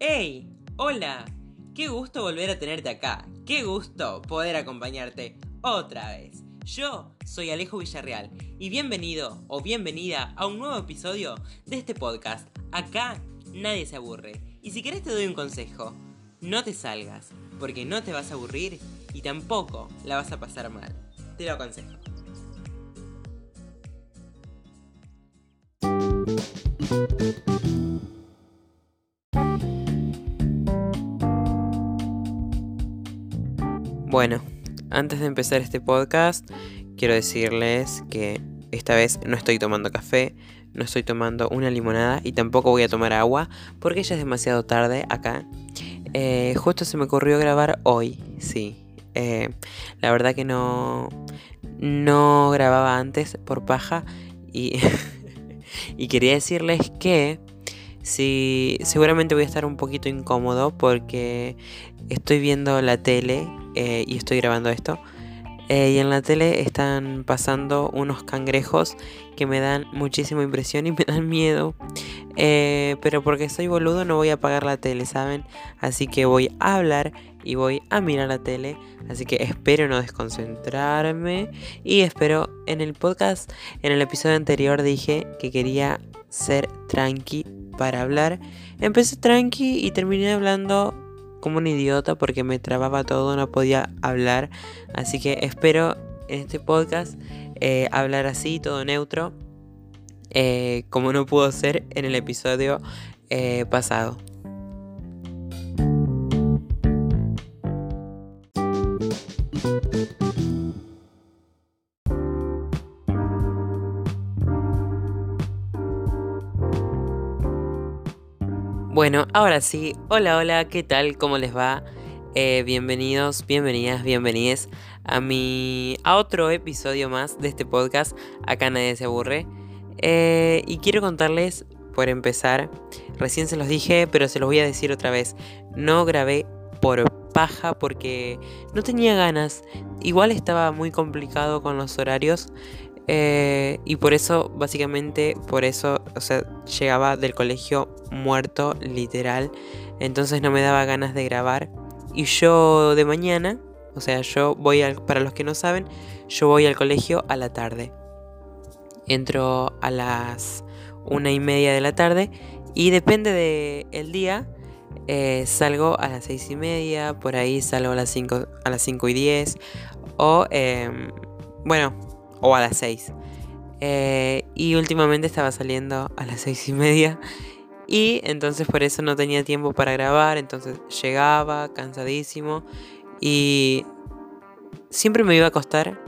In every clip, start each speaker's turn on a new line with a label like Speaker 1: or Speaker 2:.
Speaker 1: ¡Hey! ¡Hola! ¡Qué gusto volver a tenerte acá! ¡Qué gusto poder acompañarte otra vez! Yo soy Alejo Villarreal y bienvenido o bienvenida a un nuevo episodio de este podcast. Acá nadie se aburre. Y si querés te doy un consejo. No te salgas, porque no te vas a aburrir y tampoco la vas a pasar mal. Te lo aconsejo. Bueno, antes de empezar este podcast, quiero decirles que esta vez no estoy tomando café, no estoy tomando una limonada y tampoco voy a tomar agua porque ya es demasiado tarde acá. Eh, justo se me ocurrió grabar hoy, sí. Eh, la verdad que no, no grababa antes por paja y, y quería decirles que sí, seguramente voy a estar un poquito incómodo porque estoy viendo la tele eh, y estoy grabando esto. Eh, y en la tele están pasando unos cangrejos que me dan muchísima impresión y me dan miedo. Eh, pero porque soy boludo no voy a apagar la tele, ¿saben? Así que voy a hablar y voy a mirar la tele. Así que espero no desconcentrarme. Y espero en el podcast, en el episodio anterior dije que quería ser tranqui para hablar. Empecé tranqui y terminé hablando como un idiota porque me trababa todo, no podía hablar. Así que espero en este podcast eh, hablar así, todo neutro, eh, como no pudo ser en el episodio eh, pasado. Bueno, ahora sí, hola, hola, ¿qué tal? ¿Cómo les va? Eh, bienvenidos, bienvenidas, bienvenides a mi a otro episodio más de este podcast. Acá nadie se aburre. Eh, y quiero contarles, por empezar, recién se los dije, pero se los voy a decir otra vez. No grabé por paja porque no tenía ganas. Igual estaba muy complicado con los horarios. Eh, y por eso, básicamente, por eso, o sea, llegaba del colegio muerto, literal. Entonces no me daba ganas de grabar. Y yo de mañana, o sea, yo voy al, para los que no saben, yo voy al colegio a la tarde. Entro a las una y media de la tarde y depende del el día. Eh, salgo a las seis y media, por ahí salgo a las 5 a las cinco y 10 o em, bueno, o a las 6. Eh, y últimamente estaba saliendo a las seis y media. Y entonces por eso no tenía tiempo para grabar. Entonces llegaba cansadísimo. Y siempre me iba a acostar.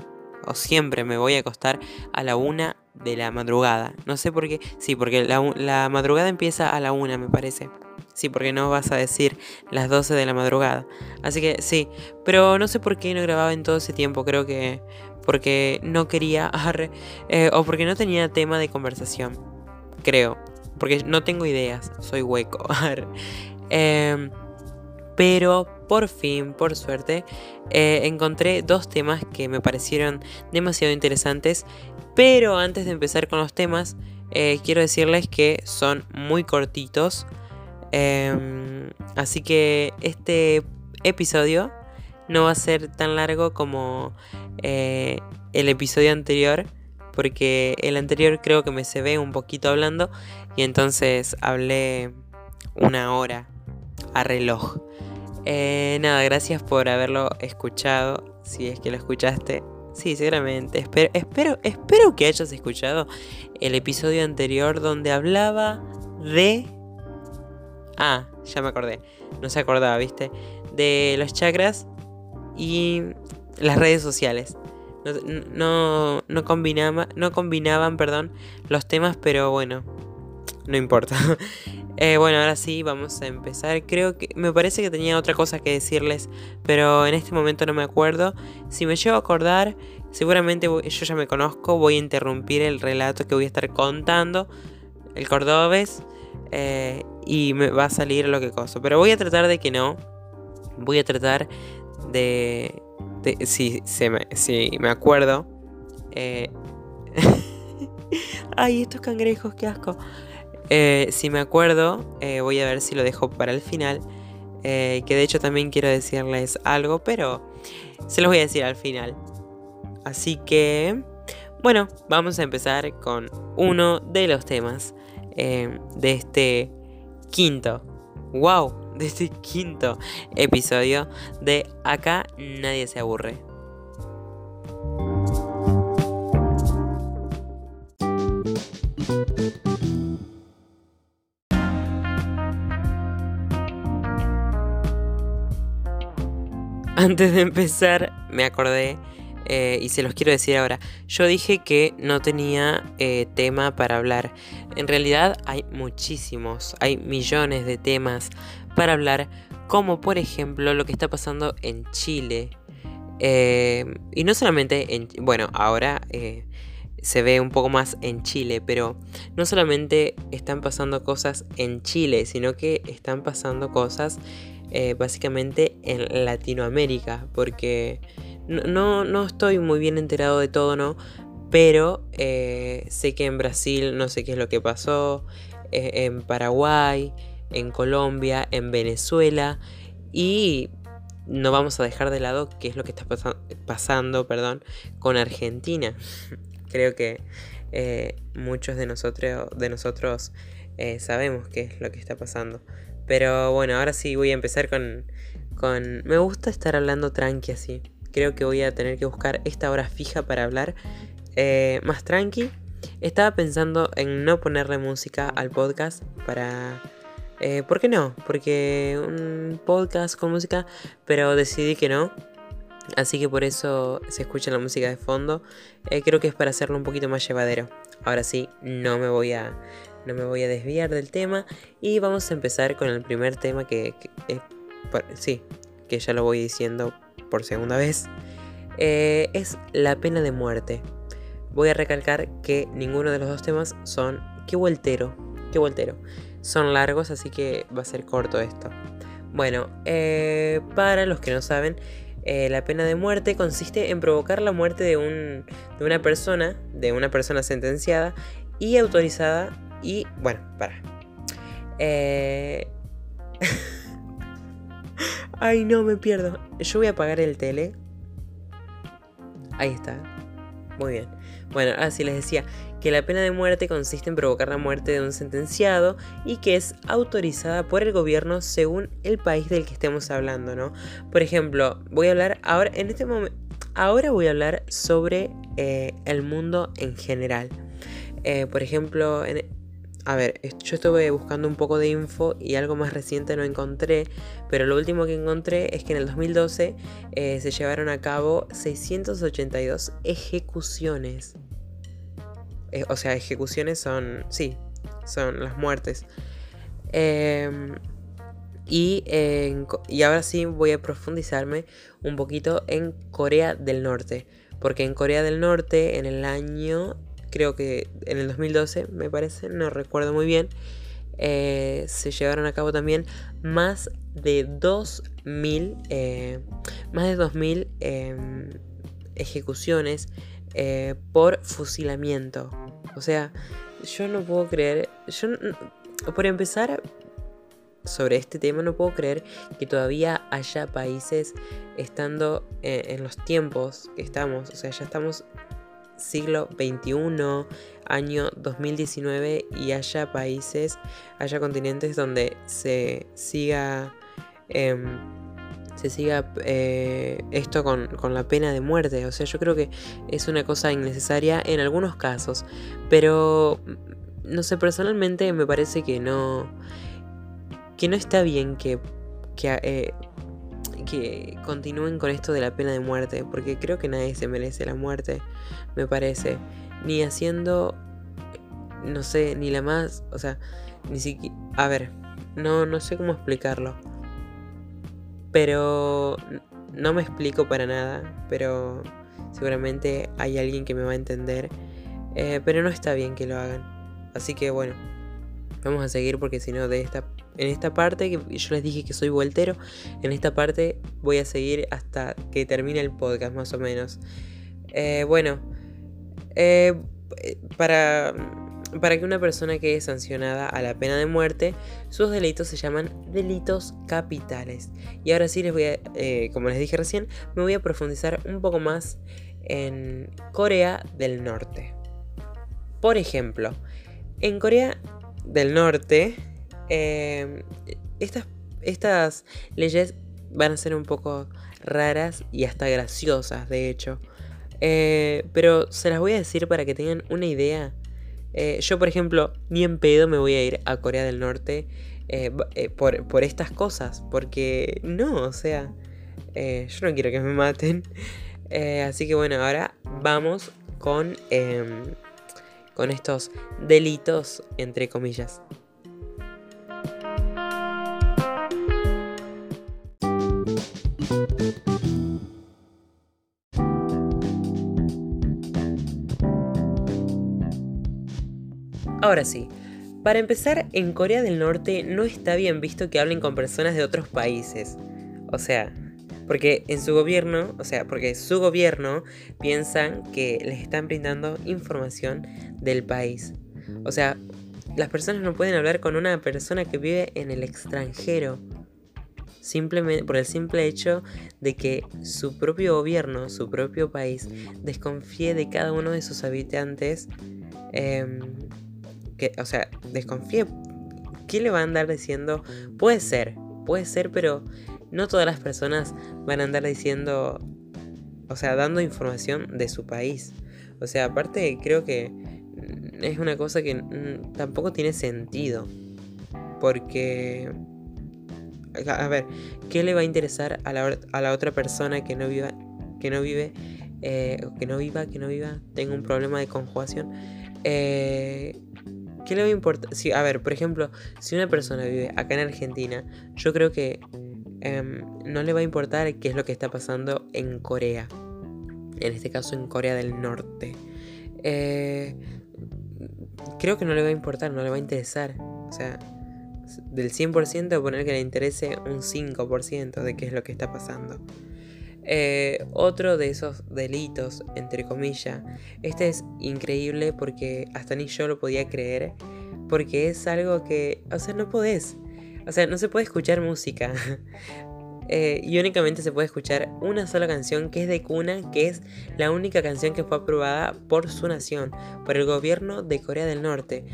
Speaker 1: O siempre me voy a acostar a la una de la madrugada. No sé por qué. Sí, porque la, la madrugada empieza a la una, me parece. Sí, porque no vas a decir las 12 de la madrugada. Así que sí, pero no sé por qué no grababa en todo ese tiempo. Creo que porque no quería, eh, o porque no tenía tema de conversación, creo, porque no tengo ideas, soy hueco. Em, pero por fin, por suerte, eh, encontré dos temas que me parecieron demasiado interesantes. Pero antes de empezar con los temas, eh, quiero decirles que son muy cortitos. Em, así que este episodio no va a ser tan largo como eh, el episodio anterior, porque el anterior creo que me se ve un poquito hablando y entonces hablé una hora a reloj. Eh, nada, gracias por haberlo escuchado, si es que lo escuchaste. Sí, seguramente. Espero, espero, espero que hayas escuchado el episodio anterior donde hablaba de... Ah, ya me acordé. No se acordaba, ¿viste? De los chakras y las redes sociales. No, no, combinaba, no combinaban perdón, los temas, pero bueno, no importa. Eh, bueno, ahora sí, vamos a empezar. Creo que me parece que tenía otra cosa que decirles, pero en este momento no me acuerdo. Si me llevo a acordar, seguramente yo ya me conozco, voy a interrumpir el relato que voy a estar contando, el cordobés, eh, y me va a salir lo que coso. Pero voy a tratar de que no. Voy a tratar de, si, me, me acuerdo. Eh, ay, estos cangrejos, qué asco. Eh, si me acuerdo, eh, voy a ver si lo dejo para el final. que de hecho también quiero decirles algo, pero se los voy a decir al final. Así que, bueno, vamos a empezar con uno de los temas de este quinto. ¡Wow! De este quinto episodio de Acá nadie se aburre. Antes de empezar, me acordé eh, y se los quiero decir ahora. Yo dije que no tenía eh, tema para hablar. En realidad hay muchísimos, hay millones de temas para hablar, como por ejemplo lo que está pasando en Chile. Eh, y no solamente en... Bueno, ahora eh, se ve un poco más en Chile, pero no solamente están pasando cosas en Chile, sino que están pasando cosas eh, básicamente en Latinoamérica, porque no, no, estoy muy bien enterado de todo, ¿no? Pero sé que en Brasil no sé qué es lo que pasó, en Paraguay, en Colombia, en Venezuela y no vamos a dejar de lado qué es lo que está pasando perdón, con Argentina. Creo que eh, muchos de nosotros, de nosotros eh, sabemos qué es lo que está pasando. Pero bueno, ahora sí voy a empezar con, con... Me gusta estar hablando tranqui así. Creo que voy a tener que buscar esta hora fija para hablar eh, más tranqui. Estaba pensando en no ponerle música al podcast para eh, ¿Por qué no? Porque un podcast con música, pero decidí que no. Así que por eso se escucha la música de fondo. Eh, creo que es para hacerlo un poquito más llevadero. Ahora sí, no me voy a, no me voy a desviar del tema. Y vamos a empezar con el primer tema que, eh, sí, que ya lo voy diciendo por segunda vez. es la pena de muerte. Voy a recalcar que ninguno de los dos temas son... ¡Qué voltero! ¡Qué voltero! Son largos, así que va a ser corto esto. Bueno, eh, para los que no saben, eh, la pena de muerte consiste en provocar la muerte de, un, de una persona, de una persona sentenciada y autorizada y, bueno, para. Eh... Ay, no, me pierdo. Yo voy a apagar el tele. Ahí está. Muy bien. Bueno, así les decía, que la pena de muerte consiste en provocar la muerte de un sentenciado y que es autorizada por el gobierno según el país del que estemos hablando, ¿no? Por ejemplo, voy a hablar ahora, en este momento, ahora voy a hablar sobre eh, el mundo en general. Eh, por ejemplo, a ver, yo estuve buscando un poco de info y algo más reciente no encontré, pero lo último que encontré es que en el 2012 eh, se llevaron a cabo 682 ejecuciones eh, o sea, ejecuciones son, sí, son las muertes. Em, y, y ahora sí voy a profundizarme un poquito en Corea del Norte. Porque en Corea del Norte, en el año, creo que en el 2012, me parece, no recuerdo muy bien, eh, se llevaron a cabo también más de 2.000, eh, más de 2.000 em, ejecuciones eh, por fusilamiento. O sea, yo no puedo creer, yo por empezar sobre este tema no puedo creer que todavía haya países estando eh, en, los tiempos que estamos, o sea, ya estamos siglo XXI, año 2019 y haya países, haya continentes donde se siga... Em, se siga eh, esto con, la pena de muerte. O sea, yo creo que es una cosa innecesaria en algunos casos. Pero, no sé, personalmente me parece que no... Que no está bien que... que eh, que continúen con esto de la pena de muerte, porque creo que nadie se merece la muerte, me parece, ni haciendo, no sé, ni la más, o sea, ni siquiera, a ver, no, no sé cómo explicarlo. Pero no me explico para nada, pero seguramente hay alguien que me va a entender. Eh, pero no está bien que lo hagan. Así que bueno, vamos a seguir porque si no de esta en esta parte que yo les dije que soy voltero, en esta parte voy a seguir hasta que termine el podcast más o menos. Eh, bueno, eh, para para que una persona quede sancionada a la pena de muerte, sus delitos se llaman delitos capitales. Y ahora sí les voy a, eh, como les dije recién, me voy a profundizar un poco más en Corea del Norte. Por ejemplo, en Corea del Norte, em, estas, leyes van a ser un poco raras y hasta graciosas, de hecho. Eh, pero se las voy a decir para que tengan una idea eh, yo, por ejemplo, ni en pedo me voy a ir a Corea del Norte eh, eh, por, estas cosas. Porque no, o sea, yo no quiero que me maten. así que bueno, ahora vamos con, em, con estos delitos, entre comillas. Ahora sí, para empezar, en Corea del Norte no está bien visto que hablen con personas de otros países. O sea, porque en su gobierno, o sea, porque su gobierno piensan que les están brindando información del país. O sea, las personas no pueden hablar con una persona que vive en el extranjero. Simplemente por el simple hecho de que su propio gobierno, su propio país, desconfíe de cada uno de sus habitantes. Em, que, o sea, desconfíe. ¿Qué le va a andar diciendo? Puede ser, puede ser, pero no todas las personas van a andar diciendo, o sea, dando información de su país. O sea, aparte creo que es una cosa que tampoco tiene sentido. Porque, a ver, ¿qué le va a interesar a la, a la otra persona que no viva, que no vive, eh, que no viva, que no viva, tenga un problema de conjugación? Eh, ¿Qué le va a importar? Si, a ver, por ejemplo, si una persona vive acá en Argentina, yo creo que em, no le va a importar qué es lo que está pasando en Corea. En este caso, en Corea del Norte. Eh, creo que no le va a importar, no le va a interesar. O sea, del 100% poner que le interese un 5% de qué es lo que está pasando. Eh, otro de esos delitos, entre comillas, este es increíble porque hasta ni yo lo podía creer, porque es algo que, o sea, no podés, o sea, no se puede escuchar música. Eh, y únicamente se puede escuchar una sola canción que es de cuna, que es la única canción que fue aprobada por su nación, por el gobierno de Corea del Norte.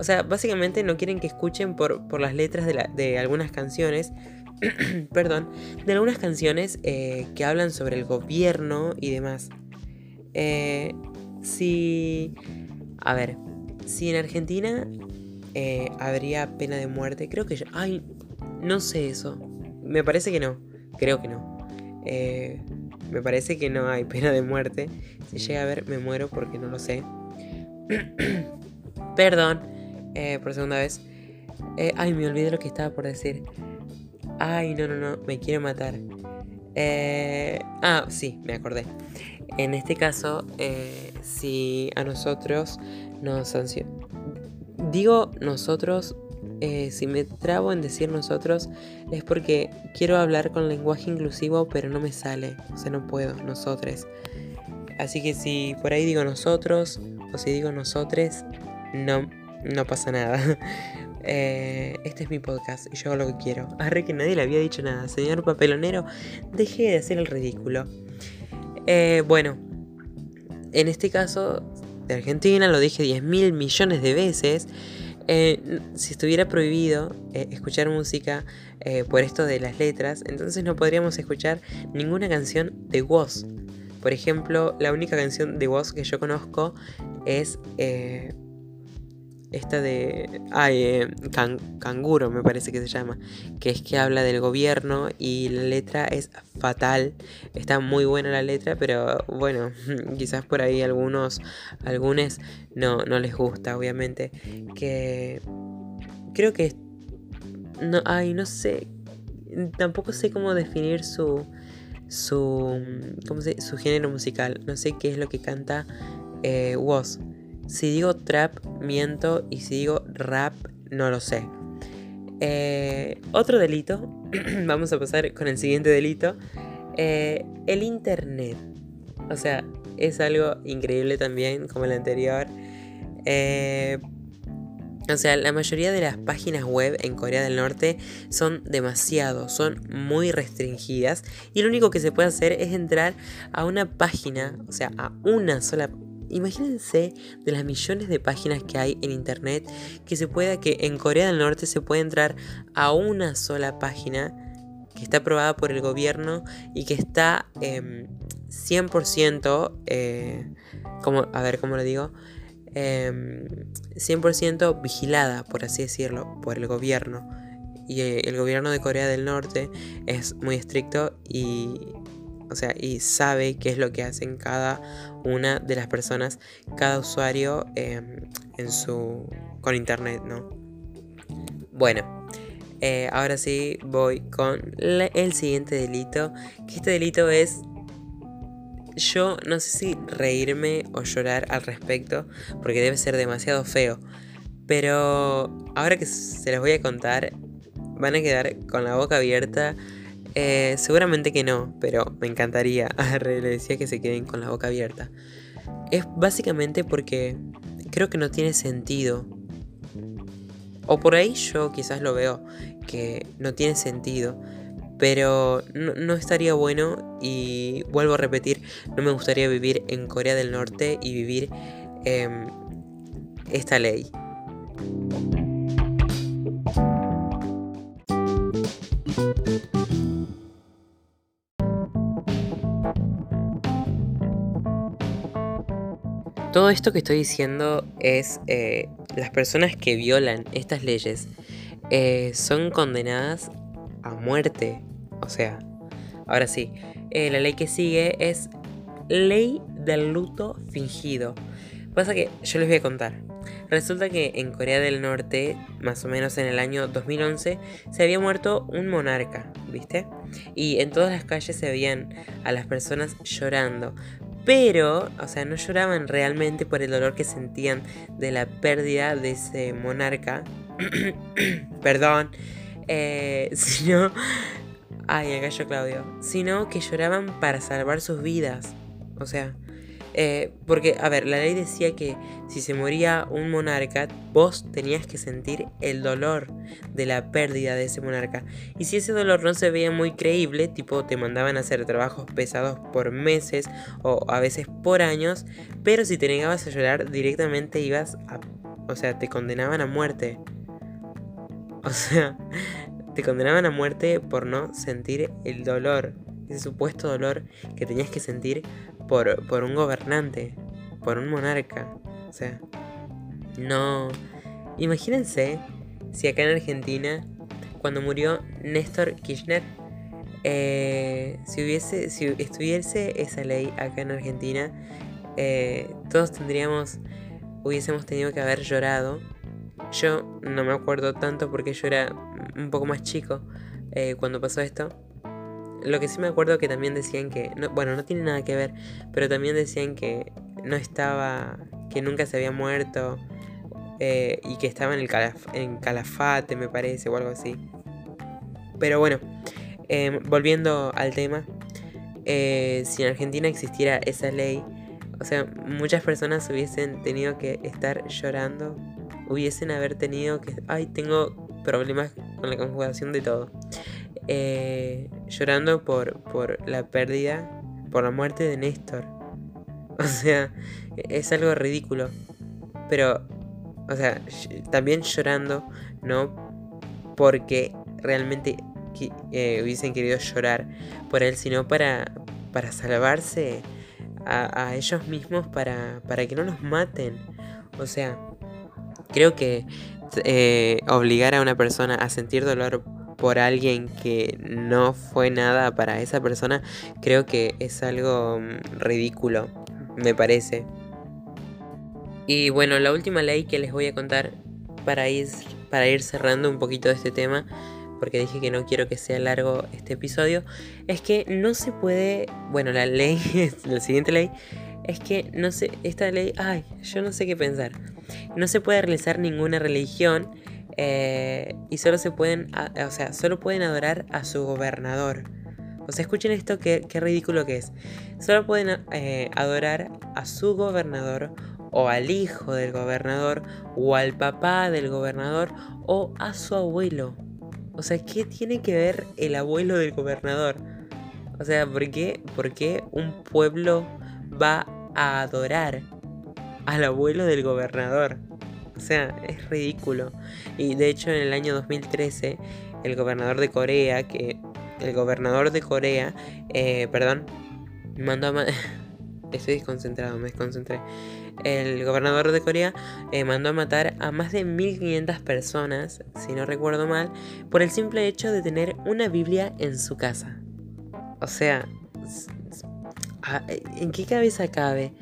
Speaker 1: O sea, básicamente no quieren que escuchen por, por las letras de, de algunas canciones, perdón, de algunas canciones eh, que hablan sobre el gobierno y demás. Eh, si, a ver, si en Argentina eh, habría pena de muerte, creo que yo, ay, no sé eso, me parece que no, creo que no. me parece que no hay pena de muerte. Si llega a ver, me muero porque no lo sé. Perdón, por segunda vez. ay, me olvidé lo que estaba por decir. Ay, no, no, no, me quiero matar. Eh, ah, sí, me acordé. En este caso, eh, si a nosotros nos sancionan... Digo nosotros, eh, si me trabo en decir nosotros, es porque quiero hablar con lenguaje inclusivo, pero no me sale. O sea, no puedo, nosotros. Así que si por ahí digo nosotros, o si digo nosotres, no, no pasa nada. Eh, este es mi podcast y yo hago lo que quiero. Arre que nadie le había dicho nada. Señor papelonero, deje de hacer el ridículo. Eh, bueno, en este caso de Argentina, lo dije 10 mil millones de veces. Eh, si estuviera prohibido escuchar música por esto de las letras, entonces no podríamos escuchar ninguna canción de Woz. Por ejemplo, la única canción de Woz que yo conozco es esta de... Ay, eh, Canguro me parece que se llama, que es que habla del gobierno y la letra es fatal. Está muy buena la letra, pero bueno, quizás por ahí algunos, algunos no, no les gusta, obviamente. Que creo que... No, ay, no sé. Tampoco sé cómo definir su... Su, ¿cómo se, su género musical. No sé qué es lo que canta eh. Si digo trap, miento. Y si digo rap, no lo sé. Eh, otro delito. Vamos a pasar con el siguiente delito. Eh, el internet. O sea, es algo increíble también, como el anterior. Eh, O sea, la mayoría de las páginas web en Corea del Norte son demasiado, son muy restringidas y lo único que se puede hacer es entrar a una página, o sea, a una sola Imagínense de las millones de páginas que hay en internet que se pueda que en Corea del Norte se puede entrar a una sola página que está aprobada por el gobierno y que está 100%, em, eh, como, a ver cómo lo digo, 100% em, vigilada, por así decirlo, por el gobierno. Y eh, el gobierno de Corea del Norte es muy estricto y, o sea, y sabe qué es lo que hacen cada una de las personas, cada usuario em, en su, con internet, ¿no? Bueno, eh, ahora sí voy con el siguiente delito, que este delito es yo no sé si reírme o llorar al respecto, porque debe ser demasiado feo. Pero ahora que se los voy a contar, van a quedar con la boca abierta. Eh, seguramente que no, pero me encantaría. Le decía que se queden con la boca abierta. Es básicamente porque creo que no tiene sentido. O por ahí yo quizás lo veo que no tiene sentido. Pero no, estaría bueno y vuelvo a repetir, no me gustaría vivir en Corea del Norte y vivir em, esta ley. Todo esto que estoy diciendo es eh, las personas que violan estas leyes eh, son condenadas a muerte. O sea, ahora sí, eh, la ley que sigue es ley del luto fingido. Pasa que yo les voy a contar. Resulta que en Corea del Norte, más o menos en el año 2011, se había muerto un monarca, ¿viste? Y en todas las calles se veían a las personas llorando. Pero, o sea, no lloraban realmente por el dolor que sentían de la pérdida de ese monarca. Perdón. Eh, sino Ay, acá yo Claudio. Sino que lloraban para salvar sus vidas. O sea, eh, porque, a ver, la ley decía que si se moría un monarca, vos tenías que sentir el dolor de la pérdida de ese monarca. Y si ese dolor no se veía muy creíble, tipo te mandaban a hacer trabajos pesados por meses o a veces por años, pero si te negabas a llorar, directamente ibas a... O sea, te condenaban a muerte. O sea, te condenaban a muerte por no sentir el dolor, ese supuesto dolor que tenías que sentir por, por un gobernante, por un monarca. O sea, no... Imagínense si acá en Argentina, cuando murió Néstor Kirchner, eh, si, hubiese, si estuviese esa ley acá en Argentina, eh, todos tendríamos, hubiésemos tenido que haber llorado. Yo no me acuerdo tanto porque yo era un poco más chico eh, cuando pasó esto. Lo que sí me acuerdo que también decían que, bueno, no tiene nada que ver, pero también decían que no estaba, que nunca se había muerto eh, y que estaba en el en calafate, me parece, o algo así. Pero bueno, em, volviendo al tema, eh, si en Argentina existiera esa ley, o sea, muchas personas hubiesen tenido que estar llorando, hubiesen haber tenido que, ay, tengo problemas con la conjugación de todo. Eh, llorando por, por la pérdida, por la muerte de Néstor. O sea, es algo ridículo. Pero, o sea, también llorando, no porque realmente eh, hubiesen querido llorar por él, sino para, para salvarse a, ellos mismos, para, para que no los maten. O sea, creo que eh, obligar a una persona a sentir dolor por alguien que no fue nada para esa persona, creo que es algo mm, ridículo, me parece. Y bueno, la última ley que les voy a contar para ir, para ir cerrando un poquito de este tema, porque dije que no quiero que sea largo este episodio, es que no se puede, bueno, la ley, la siguiente ley, es que no sé, esta ley, ay, yo no sé qué pensar. No se puede realizar ninguna religión eh, y solo se pueden, o sea, solo pueden adorar a su gobernador. O sea, escuchen esto, qué, ridículo que es. Solo pueden eh, adorar a su gobernador o al hijo del gobernador o al papá del gobernador o a su abuelo. O sea, ¿qué tiene que ver el abuelo del gobernador? O sea, ¿por qué, ¿por qué un pueblo va a adorar al abuelo del gobernador? O sea, es ridículo. Y de hecho en el año 2013, el gobernador de Corea, que... El gobernador de Corea, eh, perdón, mandó a... Estoy desconcentrado, me desconcentré. El gobernador de Corea eh, mandó a matar a más de 1500 personas, si no recuerdo mal, por el simple hecho de tener una Biblia en su casa. O sea, ¿en qué cabeza cabe?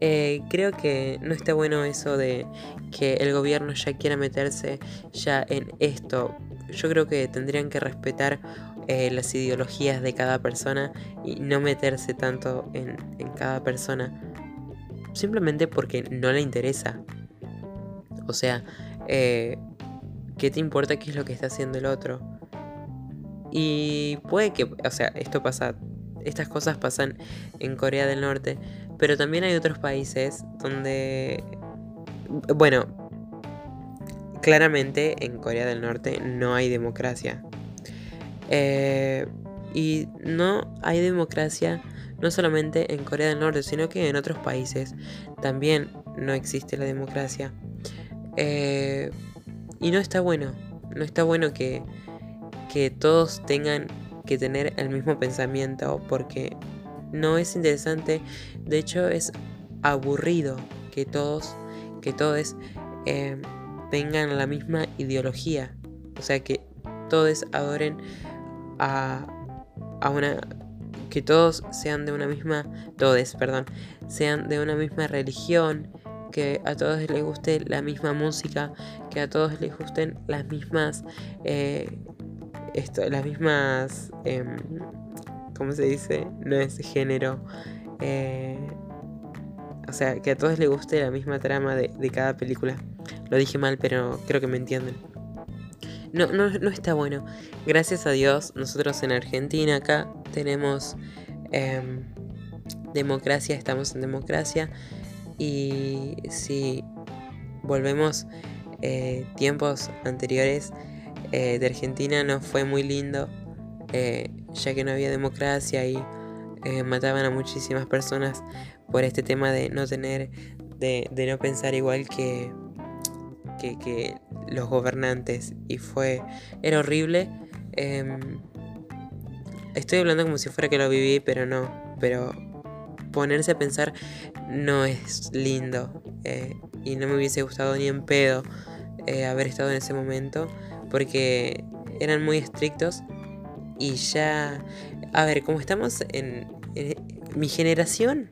Speaker 1: Eh, creo que no está bueno eso de que el gobierno ya quiera meterse ya en esto. Yo creo que tendrían que respetar eh, las ideologías de cada persona y no meterse tanto en, cada persona. Simplemente porque no le interesa. O sea, eh, ¿qué te importa qué es lo que está haciendo el otro? Y puede que, o sea, esto pasa, estas cosas pasan en Corea del Norte, pero también hay otros países donde, bueno, claramente en Corea del Norte no hay democracia. Eh, y no hay democracia no solamente en Corea del Norte, sino que en otros países también no existe la democracia. Eh, y no está bueno, no está bueno que, que todos tengan que tener el mismo pensamiento porque no es interesante, de hecho es aburrido que todos, que todos eh, tengan la misma ideología, o sea que todos adoren a, a una que todos sean de una misma todos perdón sean de una misma religión que a todos les guste la misma música que a todos les gusten las mismas eh, esto, las mismas, em, ¿cómo se dice? No es género. Eh, o sea, que a todos les guste la misma trama de, cada película. Lo dije mal, pero creo que me entienden. No, no, no está bueno. Gracias a Dios, nosotros en Argentina acá tenemos em, democracia, estamos en democracia. Y si volvemos eh, tiempos anteriores, eh, de Argentina no fue muy lindo, eh, ya que no había democracia y eh, mataban a muchísimas personas por este tema de no tener, de, no pensar igual que, que, los gobernantes. Y fue, era horrible. Em, estoy hablando como si fuera que lo viví, pero no. Pero ponerse a pensar no es lindo. y no me hubiese gustado ni en pedo haber estado en ese momento porque eran muy estrictos y ya, a ver, como estamos en, mi generación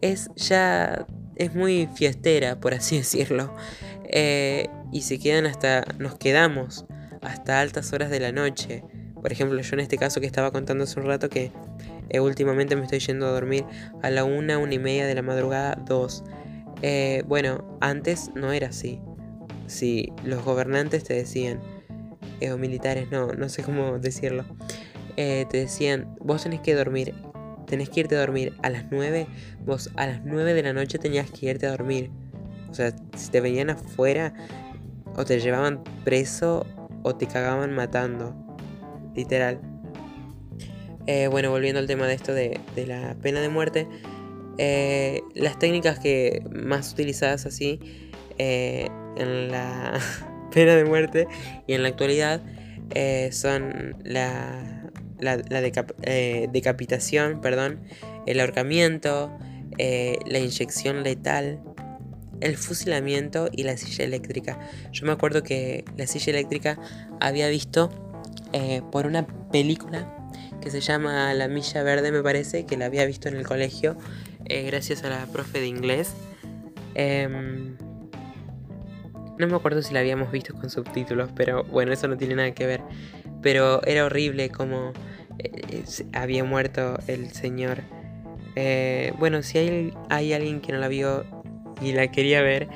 Speaker 1: es ya es muy fiestera, por así decirlo, eh, y se quedan hasta, nos quedamos hasta altas horas de la noche. Por ejemplo, yo en este caso que estaba contando hace un rato que eh, últimamente me estoy yendo a dormir a la una, una y media de la madrugada, dos. Eh, bueno, antes no era así. Si los gobernantes te decían, eh, o militares, no, no sé cómo decirlo, eh, te decían, vos tenés que dormir, tenés que irte a dormir a las 9, vos a las 9 de la noche tenías que irte a dormir. O sea, si te venían afuera, o te llevaban preso, o te cagaban matando. Literal. Eh, bueno, volviendo al tema de esto de, de la pena de muerte. las técnicas que más utilizadas así en la pena de muerte y en la actualidad eh, son la, la, eh, decapitación, perdón, el ahorcamiento, eh, la inyección letal, el fusilamiento y la silla eléctrica. Yo me acuerdo que la silla eléctrica había visto por una película que se llama La Milla Verde, me parece, que la había visto en el colegio, gracias a la profe de inglés. No me acuerdo si la habíamos visto con subtítulos, pero bueno, eso no tiene nada que ver. Pero era horrible como eh, había muerto el señor. Eh, bueno, si hay, hay alguien que no la vio y la quería ver,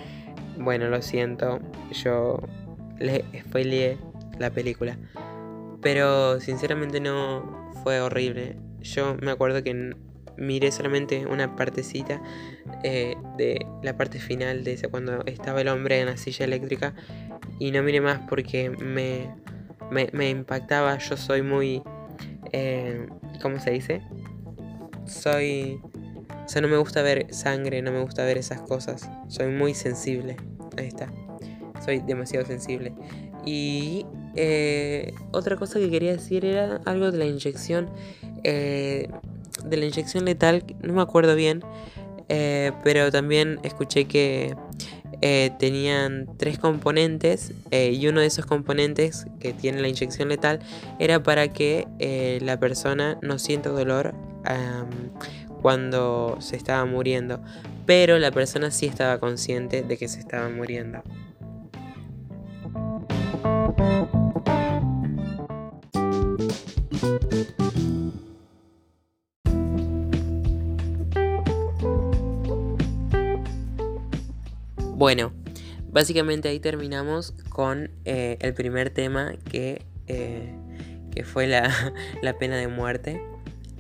Speaker 1: bueno, lo siento, yo le spoileé la película. Pero sinceramente no fue horrible. Yo me acuerdo que miré solamente una partecita eh, de la parte final de esa cuando estaba el hombre en la silla eléctrica y no miré más porque me, me, impactaba. Yo soy muy... Eh, ¿Cómo se dice? Soy... O sea, no me gusta ver sangre, no me gusta ver esas cosas. Soy muy sensible. Ahí está. Soy demasiado sensible. Y eh, otra cosa que quería decir era algo de la inyección. Eh, de la inyección letal, no me acuerdo bien. Eh, pero también escuché que tenían tres componentes. y uno de esos componentes que tiene la inyección letal era para que la persona no sienta dolor cuando se estaba muriendo. Pero la persona sí estaba consciente de que se estaba muriendo. Bueno, básicamente ahí terminamos con eh, el primer tema que, eh, que fue la, pena de muerte.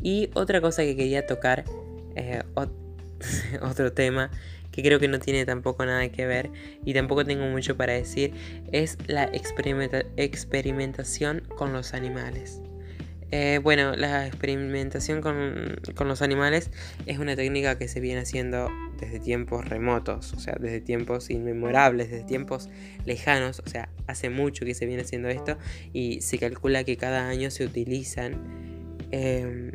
Speaker 1: Y otra cosa que quería tocar, eh, otro tema que creo que no tiene tampoco nada que ver y tampoco tengo mucho para decir, es la experimentación con los animales. Eh, bueno, la experimentación con, los animales es una técnica que se viene haciendo desde tiempos remotos, o sea, desde tiempos inmemorables, desde tiempos lejanos, o sea, hace mucho que se viene haciendo esto y se calcula que cada año se utilizan em,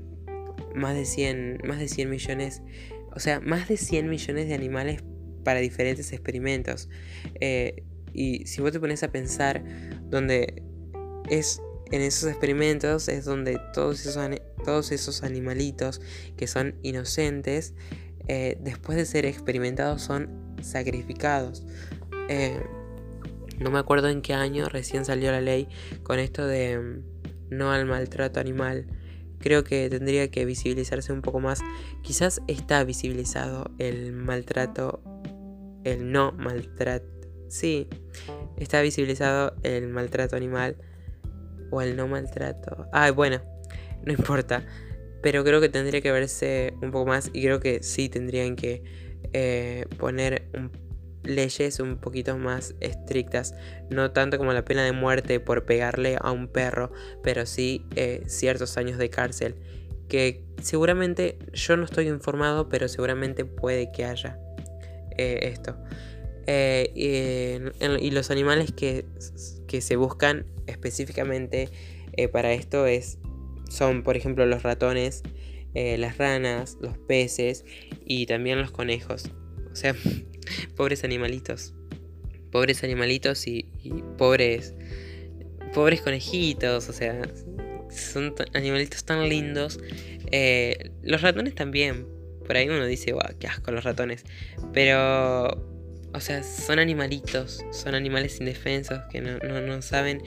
Speaker 1: más, de 100, más de 100 millones, o sea, más de 100 millones de animales para diferentes experimentos. Eh, y si vos te pones a pensar, donde es en esos experimentos es donde todos esos, todos esos animalitos que son inocentes, eh, después de ser experimentados, son sacrificados. Eh, no me acuerdo en qué año recién salió la ley con esto de mm, no al maltrato animal. Creo que tendría que visibilizarse un poco más. Quizás está visibilizado el maltrato, el no maltrato. Sí, está visibilizado el maltrato animal o el no maltrato. Ay, bueno, no importa. Pero creo que tendría que verse un poco más y creo que sí tendrían que eh, poner leyes un poquito más estrictas. No tanto como la pena de muerte por pegarle a un perro, pero sí eh, ciertos años de cárcel. Que seguramente yo no estoy informado, pero seguramente puede que haya eh, esto. y, los animales que, que se buscan específicamente eh, para esto es, son, por ejemplo, los ratones, eh, las ranas, los peces y también los conejos. O sea, pobres animalitos. Pobres animalitos y, pobres. Pobres conejitos. O sea, son animalitos tan lindos. Eh, los ratones también. Por ahí uno dice, guau, qué asco los ratones. Pero o sea, son animalitos, son animales indefensos que no, no, saben.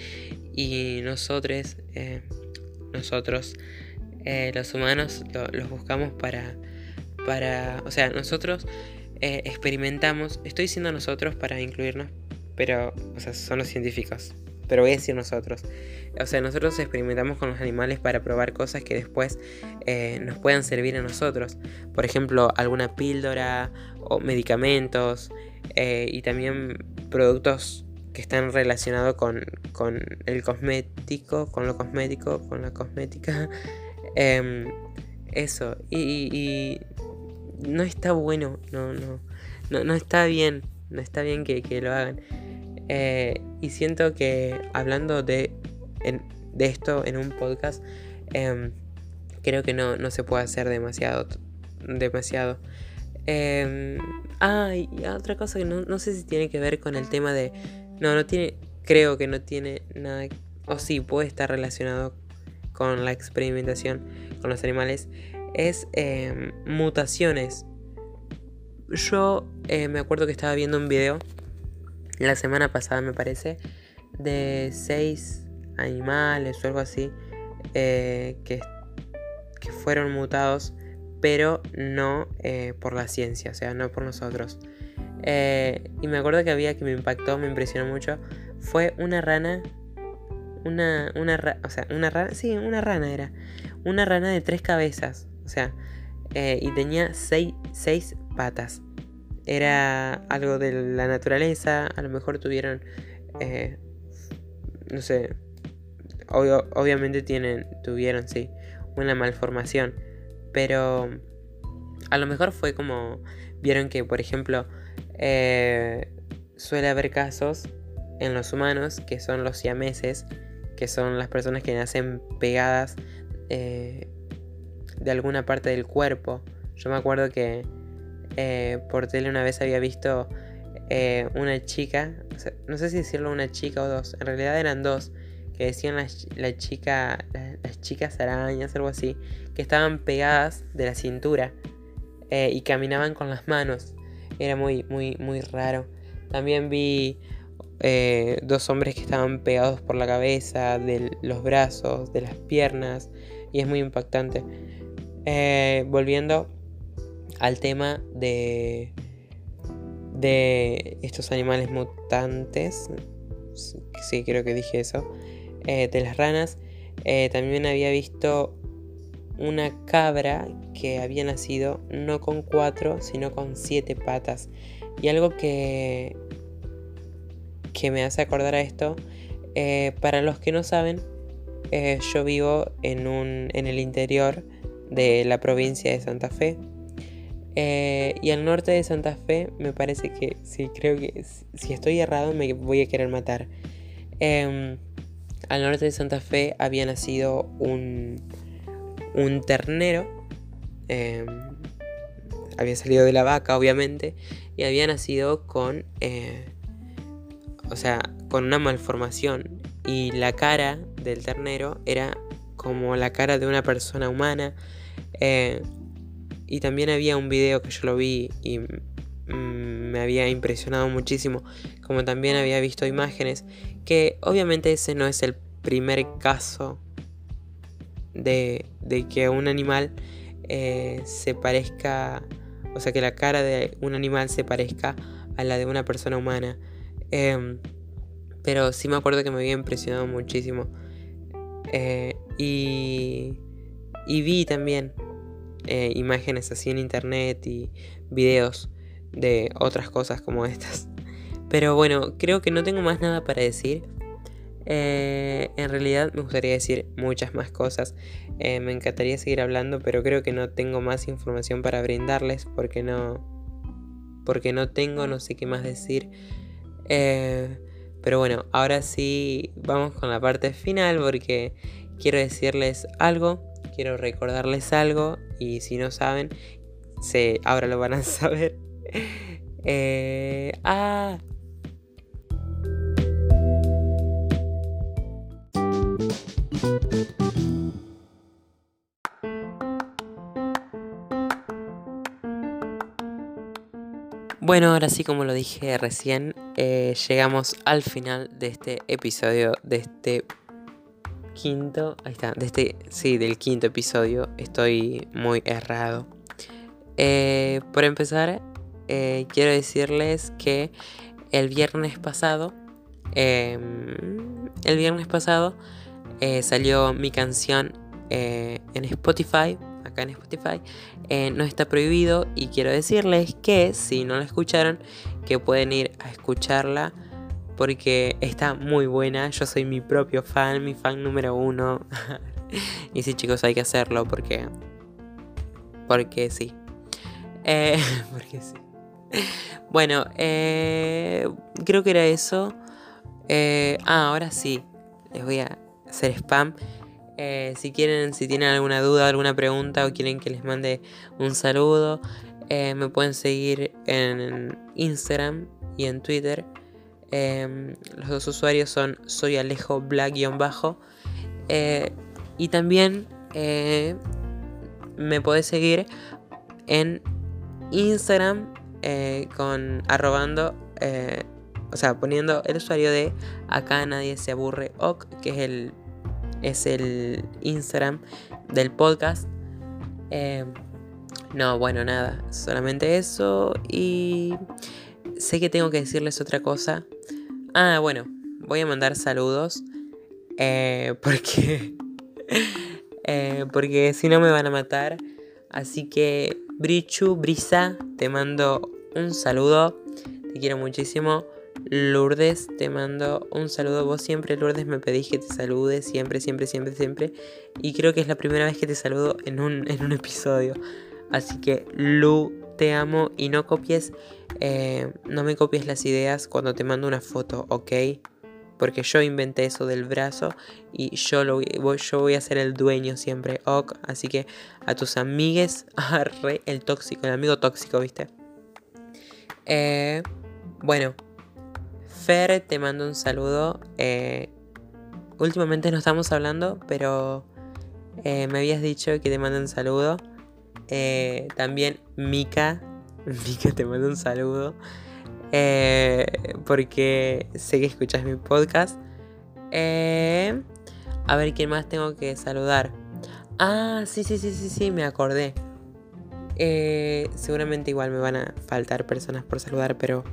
Speaker 1: Y nosotros, eh, nosotros, eh, los humanos, los buscamos para, para, o sea, nosotros eh, experimentamos, estoy diciendo nosotros para incluirnos, pero, o sea, son los científicos, pero voy a nosotros. O sea, nosotros experimentamos con los animales para probar cosas que después nos puedan servir a nosotros. Por ejemplo, alguna píldora o medicamentos, eh, y también productos que están relacionados con, el cosmético, con lo cosmético, con la cosmética. Em, eso, y, no está bueno, no, no, no, está bien, no está bien que, lo hagan. Eh, y siento que hablando de, de esto en un podcast, em, creo que no, no se puede hacer demasiado. demasiado. Eh, ah, y otra cosa que no, sé si tiene que ver con el tema de... No, no tiene... Creo que no tiene nada... O sí, puede estar relacionado con la experimentación con los animales. Es em, mutaciones. Yo eh, me acuerdo que estaba viendo un video la semana pasada, me parece, de seis animales o algo así eh, que, que fueron mutados pero no eh, por la ciencia, o sea, no por nosotros. Eh, y me acuerdo que había que me impactó, me impresionó mucho, fue una rana, una, una, o sea, una rana, sí, una rana era, una rana de tres cabezas, o sea, y tenía seis, seis, patas. Era algo de la naturaleza, a lo mejor tuvieron, eh, no sé, obviamente tienen, tuvieron, sí, una malformación, pero a lo mejor fue como, vieron que, por ejemplo, eh, suele haber casos en los humanos que son los siameses, que son las personas que nacen pegadas eh, de alguna parte del cuerpo. Yo me acuerdo que eh, por tele una vez había visto eh, una chica, no sé si decirlo una chica o dos, en realidad eran dos, que decían la, chica, las chicas arañas, algo así, que estaban pegadas de la cintura y caminaban con las manos. Era muy, muy, muy raro. También vi dos hombres que estaban pegados por la cabeza, de los brazos, de las piernas, y es muy impactante. Eh, volviendo al tema de, de estos animales mutantes, sí, creo que dije eso, eh, de las ranas, eh, también había visto una cabra que había nacido no con cuatro, sino con siete patas. Y algo que, que me hace acordar a esto, para los que no saben, eh, yo vivo en, un, en el interior de la provincia de Santa Fe. Eh, y al norte de Santa Fe me parece que, sí, creo que si estoy errado me voy a querer matar. Em, al norte de Santa Fe había nacido un, un ternero. Em, había salido de la vaca, obviamente. Y había nacido con... Eh, o sea, con una malformación y la cara del ternero era como la cara de una persona humana. Eh, y también había un video que yo lo vi y me había impresionado muchísimo, como también había visto imágenes, que obviamente ese no es el primer caso de, que un animal eh, se parezca, o sea, que la cara de un animal se parezca a la de una persona humana. Em, pero sí me acuerdo que me había impresionado muchísimo. Eh, y, y, vi también eh, imágenes así en internet y videos de otras cosas como estas. Pero bueno, creo que no tengo más nada para decir. Eh, en realidad me gustaría decir muchas más cosas. me encantaría seguir hablando, pero creo que no tengo más información para brindarles porque no. Porque no tengo, no sé qué más decir. Pero bueno, ahora sí vamos con la parte final porque quiero decirles algo, quiero recordarles algo y si no saben, se, ahora lo van a saber. Eh, ah. Bueno, ahora sí como lo dije recién, eh, llegamos al final de este episodio, de este quinto, ahí está, de este, sí, del quinto episodio, estoy muy errado. Eh, por empezar, eh, quiero decirles que el viernes pasado, em, el viernes pasado salió mi canción en Spotify acá en Spotify, eh, no está prohibido y quiero decirles que si no la escucharon, que pueden ir a escucharla porque está muy buena. Yo soy mi propio fan, mi fan número uno. y sí, chicos, hay que hacerlo porque. Porque sí. Eh, porque sí. Bueno, eh, creo que era eso. ah, ahora sí. Les voy a hacer spam. Eh, si quieren, si tienen alguna duda, alguna pregunta o quieren que les mande un saludo, eh, me pueden seguir en Instagram y en Twitter. Em, los dos usuarios son soy Alejo Black-bajo. Eh, y también me podés seguir en Instagram con arrobando, o sea, poniendo el usuario de acá nadie se aburre ok, que es el es el Instagram del podcast. Eh, no, bueno, nada, solamente eso. Y sé que tengo que decirles otra cosa. Ah, bueno, voy a mandar saludos. Eh, porque. Eh, porque si no me van a matar. Así que, Brichu, Brisa, te mando un saludo. Te quiero muchísimo. Lourdes, te mando un saludo. Vos siempre, Lourdes, me pedís que te salude. Siempre, siempre, siempre, siempre. Y creo que es la primera vez que te saludo en un, en un episodio. Así que, Lu, te amo y no copies. Eh, no me copies las ideas cuando te mando una foto, ¿ok? Porque yo inventé eso del brazo y yo, lo voy, yo voy a ser el dueño siempre, ok. Así que a tus amigues, arre el tóxico, el amigo tóxico, ¿viste? Eh, bueno, Fer, te mando un saludo. Eh, últimamente no estamos hablando, pero me habías dicho que te mando un saludo. también Mika, Mika te mando un saludo. porque sé que escuchas mi podcast. a ver quién más tengo que saludar. Ah, sí, sí, sí, sí, sí, me acordé. Eh, seguramente igual me van a faltar personas por saludar, pero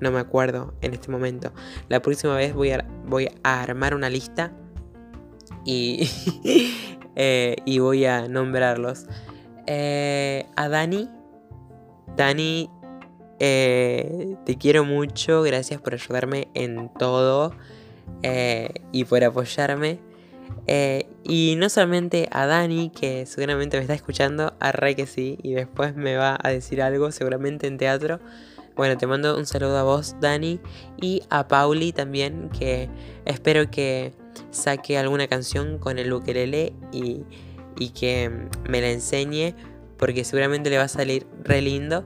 Speaker 1: no me acuerdo en este momento. La próxima vez voy a, voy a armar una lista y, eh, y voy a nombrarlos. Eh, a Dani. Dani, te quiero mucho. Gracias por ayudarme en todo y por apoyarme. Eh, y no solamente a Dani, que seguramente me está escuchando, a Ray que sí, y después me va a decir algo, seguramente en teatro. Bueno, te mando un saludo a vos, Dani, y a Pauli también, que espero que saque alguna canción con el ukelele y, y que me la enseñe, porque seguramente le va a salir re lindo.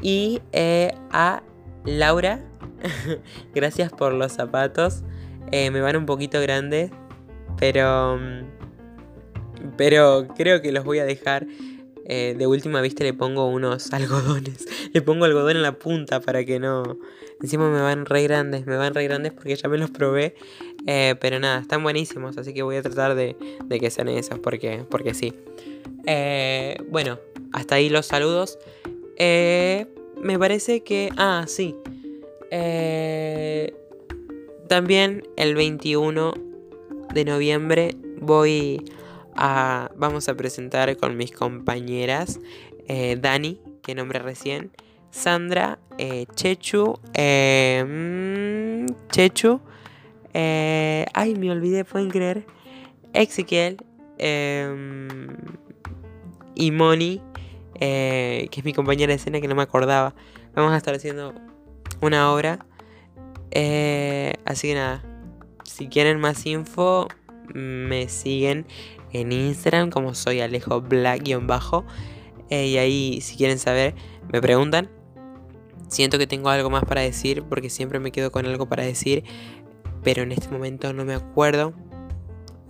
Speaker 1: Y eh, a Laura, gracias por los zapatos, eh, me van un poquito grandes pero. Pero creo que los voy a dejar. Eh, de última vista le pongo unos algodones. Le pongo algodón en la punta para que no. Encima me van re grandes. Me van re grandes porque ya me los probé. Pero nada, están buenísimos. Así que voy a tratar de, que sean esos. Porque, porque sí. Eh, bueno, hasta ahí los saludos. me parece que. Ah, sí. también el 21 de noviembre voy a. Vamos a presentar con mis compañeras eh, Dani, que nombré recién, Sandra, eh, Chechu, eh, mm, Chechu, ay, me olvidé, pueden creer, Ezequiel y Moni, que es mi compañera de escena que no me acordaba. Vamos a estar haciendo una obra. así que nada, si quieren más info, me siguen en Instagram como soy Alejo Black-bajo. Eh, y ahí, si quieren saber, me preguntan. Siento que tengo algo más para decir porque siempre me quedo con algo para decir, pero en este momento no me acuerdo.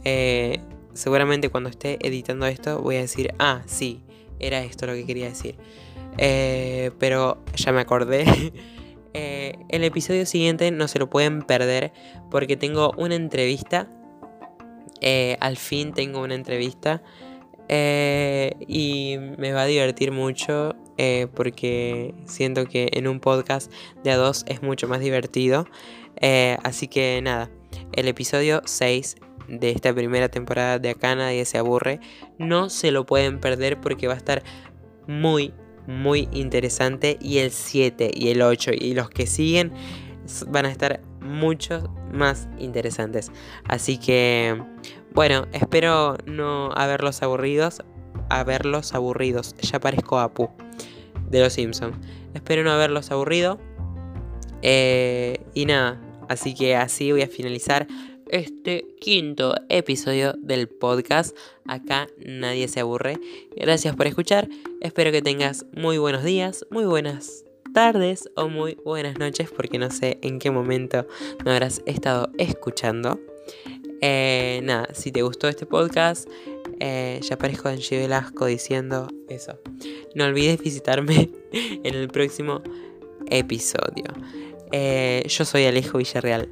Speaker 1: Eh, seguramente cuando esté editando esto voy a decir, ah, sí, era esto lo que quería decir. Eh, pero ya me acordé. Eh, el episodio siguiente no se lo pueden perder porque tengo una entrevista. Eh, al fin tengo una entrevista. Y me va a divertir mucho porque siento que en un podcast de a dos es mucho más divertido. así que nada, el episodio 6 de esta primera temporada de Acá Nadie se aburre. No se lo pueden perder porque va a estar muy, muy interesante. Y el 7 y el 8 y los que siguen van a estar mucho más interesantes. Así que, bueno, espero no haberlos aburridos. Haberlos aburridos. Ya parezco Apu de los Simpsons. Espero no haberlos aburrido. Eh, y nada, así que así voy a finalizar este quinto episodio del podcast. Acá nadie se aburre. Gracias por escuchar. Espero que tengas muy buenos días, muy buenas tardes o muy buenas noches porque no sé en qué momento me habrás estado escuchando. Eh, nada, si te gustó este podcast, eh, ya aparezco en Velasco diciendo eso. No olvides visitarme en el próximo episodio. Eh, yo soy Alejo Villarreal.